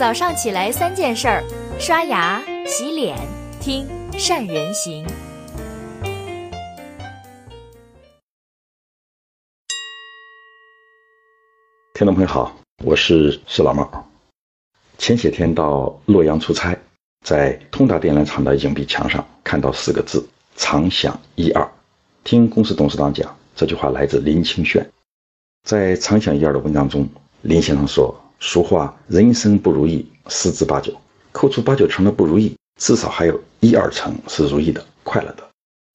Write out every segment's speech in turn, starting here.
早上起来三件事儿：刷牙、洗脸、听善人行。听众朋友好，我是石老猫。前些天到洛阳出差，在通达电缆厂的硬币墙上看到四个字“常想一二”。听公司董事长讲，这句话来自林清玄。在《常想一二》的文章中，林先生说：“俗话，人生不如意十之八九，扣除八九成的不如意，至少还有一二成是如意的、快乐的。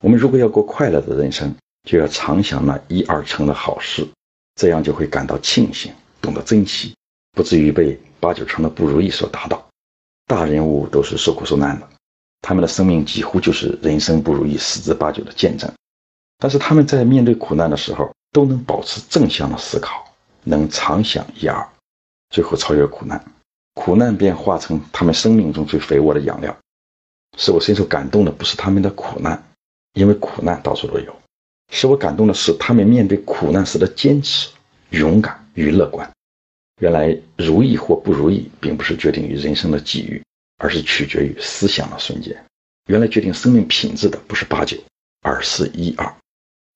我们如果要过快乐的人生，就要常想那一二成的好事。”这样就会感到庆幸，懂得珍惜，不至于被八九成的不如意所打倒。大人物都是受苦受难的，他们的生命几乎就是人生不如意十之八九的见证。但是他们在面对苦难的时候，都能保持正向的思考，能常想一二，最后超越苦难，苦难便化成他们生命中最肥沃的养料。使我深受感动的不是他们的苦难，因为苦难到处都有。使我感动的是，他们面对苦难时的坚持、勇敢与乐观。原来，如意或不如意，并不是决定于人生的际遇，而是取决于思想的瞬间。原来，决定生命品质的不是八九，而是一二。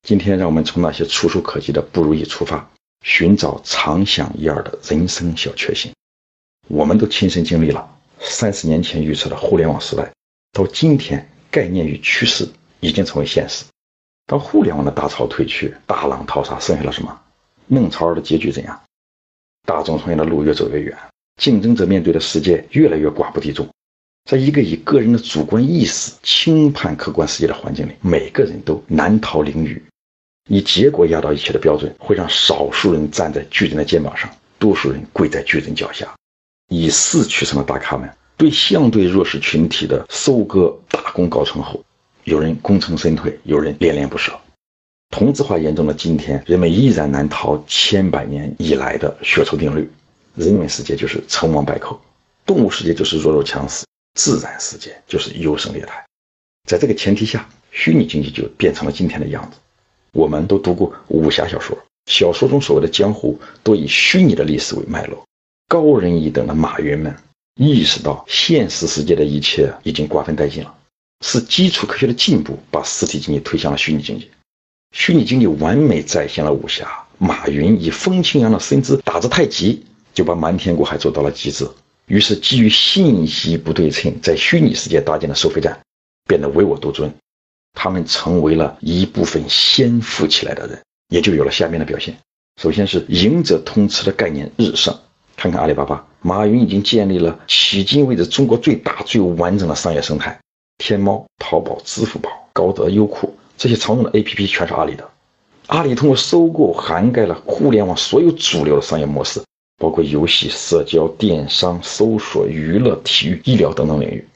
今天，让我们从那些触手可及的不如意出发，寻找常想一二的人生小确幸。我们都亲身经历了三十年前预测的互联网时代，到今天，概念与趋势已经成为现实。当互联网的大潮退去，大浪淘沙，剩下了什么？孟超儿的结局怎样？大众创业的路越走越远，竞争者面对的世界越来越寡不敌众。在一个以个人的主观意识轻判客观世界的环境里，每个人都难逃囹圄。以结果压倒一切的标准，会让少数人站在巨人的肩膀上，多数人跪在巨人脚下。以势取胜的大咖们，对相对弱势群体的收割大功告成后。有人功成身退，有人恋恋不舍。同质化严重的今天，人们依然难逃千百年以来的血仇定律：人文世界就是成王败寇，动物世界就是弱肉强食，自然世界就是优胜劣汰。在这个前提下，虚拟经济就变成了今天的样子。我们都读过武侠小说，小说中所谓的江湖，都以虚拟的历史为脉络。高人一等的马云们意识到，现实世界的一切已经瓜分殆尽了。是基础科学的进步把实体经济推向了虚拟经济，虚拟经济完美再现了武侠。马云以风清扬的身姿打着太极，就把瞒天过海做到了极致。于是，基于信息不对称，在虚拟世界搭建的收费站变得唯我独尊，他们成为了一部分先富起来的人，也就有了下面的表现。首先是赢者通吃的概念日盛，看看阿里巴巴，马云已经建立了迄今为止中国最大最完整的商业生态。天猫、淘宝、支付宝、高德、优酷这些常用的 APP 全是阿里的。阿里通过收购涵盖了互联网所有主流的商业模式，包括游戏、社交、电商、搜索、娱乐、体育、医疗等等领域。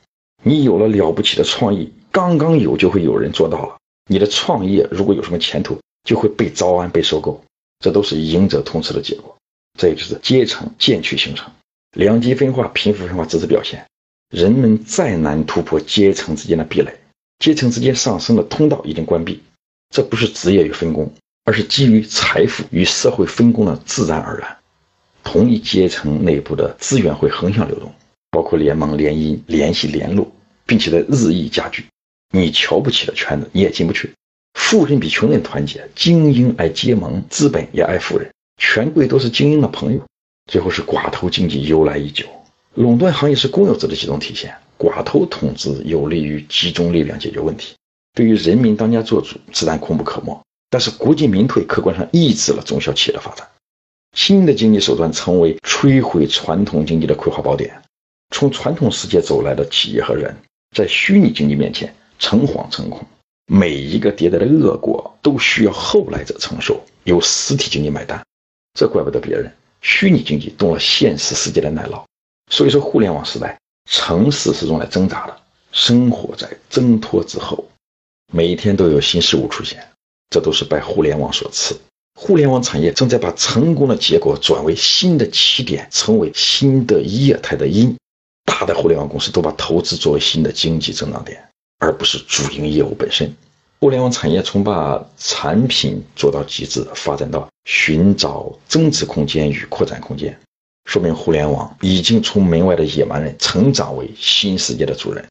你有了了不起的创意，刚刚有就会有人做到了。你的创业如果有什么前途，就会被招安、被收购，这都是赢者通吃的结果。这也就是阶层渐趋形成，两极分化、贫富分化只是表现。人们再难突破阶层之间的壁垒，阶层之间上升的通道已经关闭。这不是职业与分工，而是基于财富与社会分工的自然而然。同一阶层内部的资源会横向流动，包括联盟、联姻、联系、联络，并且在日益加剧。你瞧不起的圈子，你也进不去。富人比穷人团结，精英爱结盟，资本也爱富人，权贵都是精英的朋友。最后是寡头经济由来已久。垄断行业是公有制的集中体现，寡头统治有利于集中力量解决问题，对于人民当家作主自然功不可没。但是国进民退，客观上抑制了中小企业的发展。新的经济手段成为摧毁传统经济的葵花宝典。从传统世界走来的企业和人，在虚拟经济面前诚惶诚恐，每一个迭代的恶果都需要后来者承受，由实体经济买单。这怪不得别人，虚拟经济动了现实世界的奶酪。所以说，互联网时代，城市是用来挣扎的，生活在挣脱之后，每一天都有新事物出现，这都是拜互联网所赐。互联网产业正在把成功的结果转为新的起点，成为新的业态的因。大的互联网公司都把投资作为新的经济增长点，而不是主营业务本身。互联网产业从把产品做到极致，发展到寻找增值空间与扩展空间。说明互联网已经从门外的野蛮人成长为新世界的主人。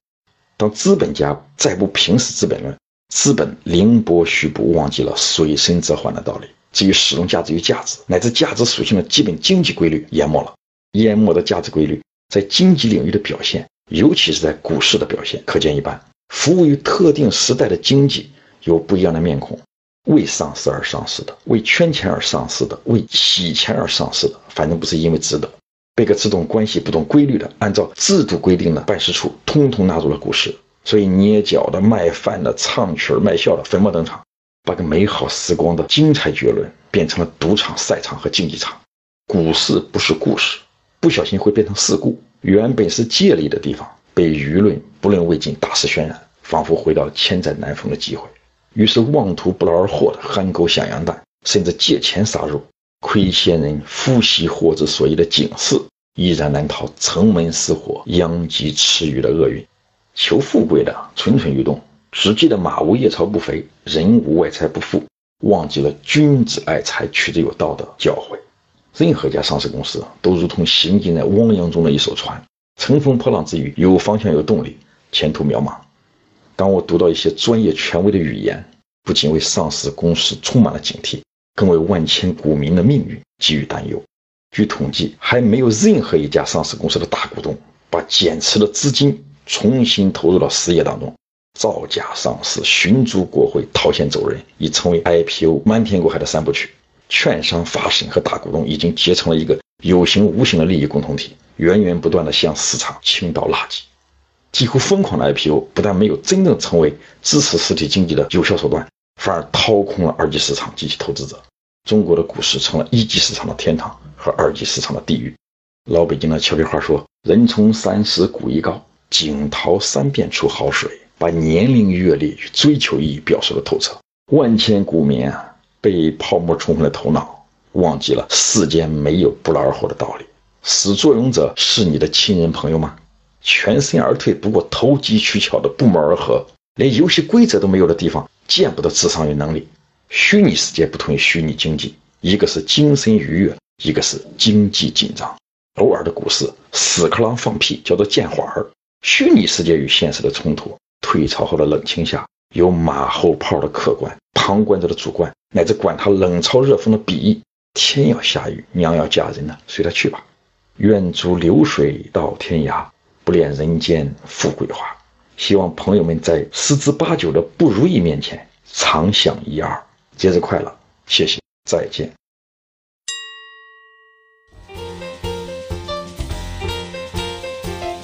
当资本家再不平视《资本论》，资本凌波虚步，忘记了水深则缓的道理。至于使用价值与价值，乃至价值属性的基本经济规律淹没了。淹没的价值规律在经济领域的表现，尤其是在股市的表现，可见一斑。服务于特定时代的经济有不一样的面孔：为上市而上市的，为圈钱而上市的，为洗钱而上市的，反正不是因为值得。被个只懂关系不懂规律的，按照制度规定的办事处，通通纳入了股市。所以捏脚的、卖饭的、唱曲儿卖笑的，粉墨登场。把个美好时光的精彩绝伦变成了赌场、赛场和竞技场，股市不是故事，不小心会变成事故。原本是借力的地方，被舆论不论未尽大肆渲染，仿佛回到了千载难逢的机会。于是妄图不劳而获的憨狗想羊蛋，甚至借钱杀入，亏先人夫媳祸之所以的警示，依然难逃城门失火、殃及池鱼的厄运。求富贵的蠢蠢欲动。只记得马无夜草不肥，人无外财不富，忘记了君子爱财，取之有道的教诲。任何一家上市公司都如同行进在汪洋中的一艘船，乘风破浪之余，有方向有动力，前途渺茫。当我读到一些专业权威的语言，不仅为上市公司充满了警惕，更为万千股民的命运给予担忧。据统计，还没有任何一家上市公司的大股东把减持的资金重新投入到实业当中。造假上市、寻租国会、套现走人，已成为 IPO 瞒天过海的三部曲。券商、发审和大股东已经结成了一个有形无形的利益共同体，源源不断地向市场倾倒垃圾。几乎疯狂的 IPO 不但没有真正成为支持实体经济的有效手段，反而掏空了二级市场及其投资者。中国的股市成了一级市场的天堂和二级市场的地狱。老北京的俏皮话说：“人从三十古一高，井淘三遍出好水。”把年龄、阅历与追求意义表述的透彻。万千股民啊，被泡沫冲昏了头脑，忘记了世间没有不劳而获的道理。始作俑者是你的亲人朋友吗？全身而退，不过投机取巧的不谋而合，连游戏规则都没有的地方，见不得智商与能力。虚拟世界不同于虚拟经济，一个是精神愉悦，一个是经济紧张。偶尔的股市屎壳郎放屁叫做见花儿。虚拟世界与现实的冲突。退潮后的冷清下，有马后炮的客观，旁观者的主观，乃至管他冷嘲热讽的鄙夷。天要下雨，娘要嫁人呢，随他去吧。愿逐流水到天涯，不恋人间富贵花。希望朋友们在十之八九的不如意面前，常想一二。节日快乐，谢谢，再见。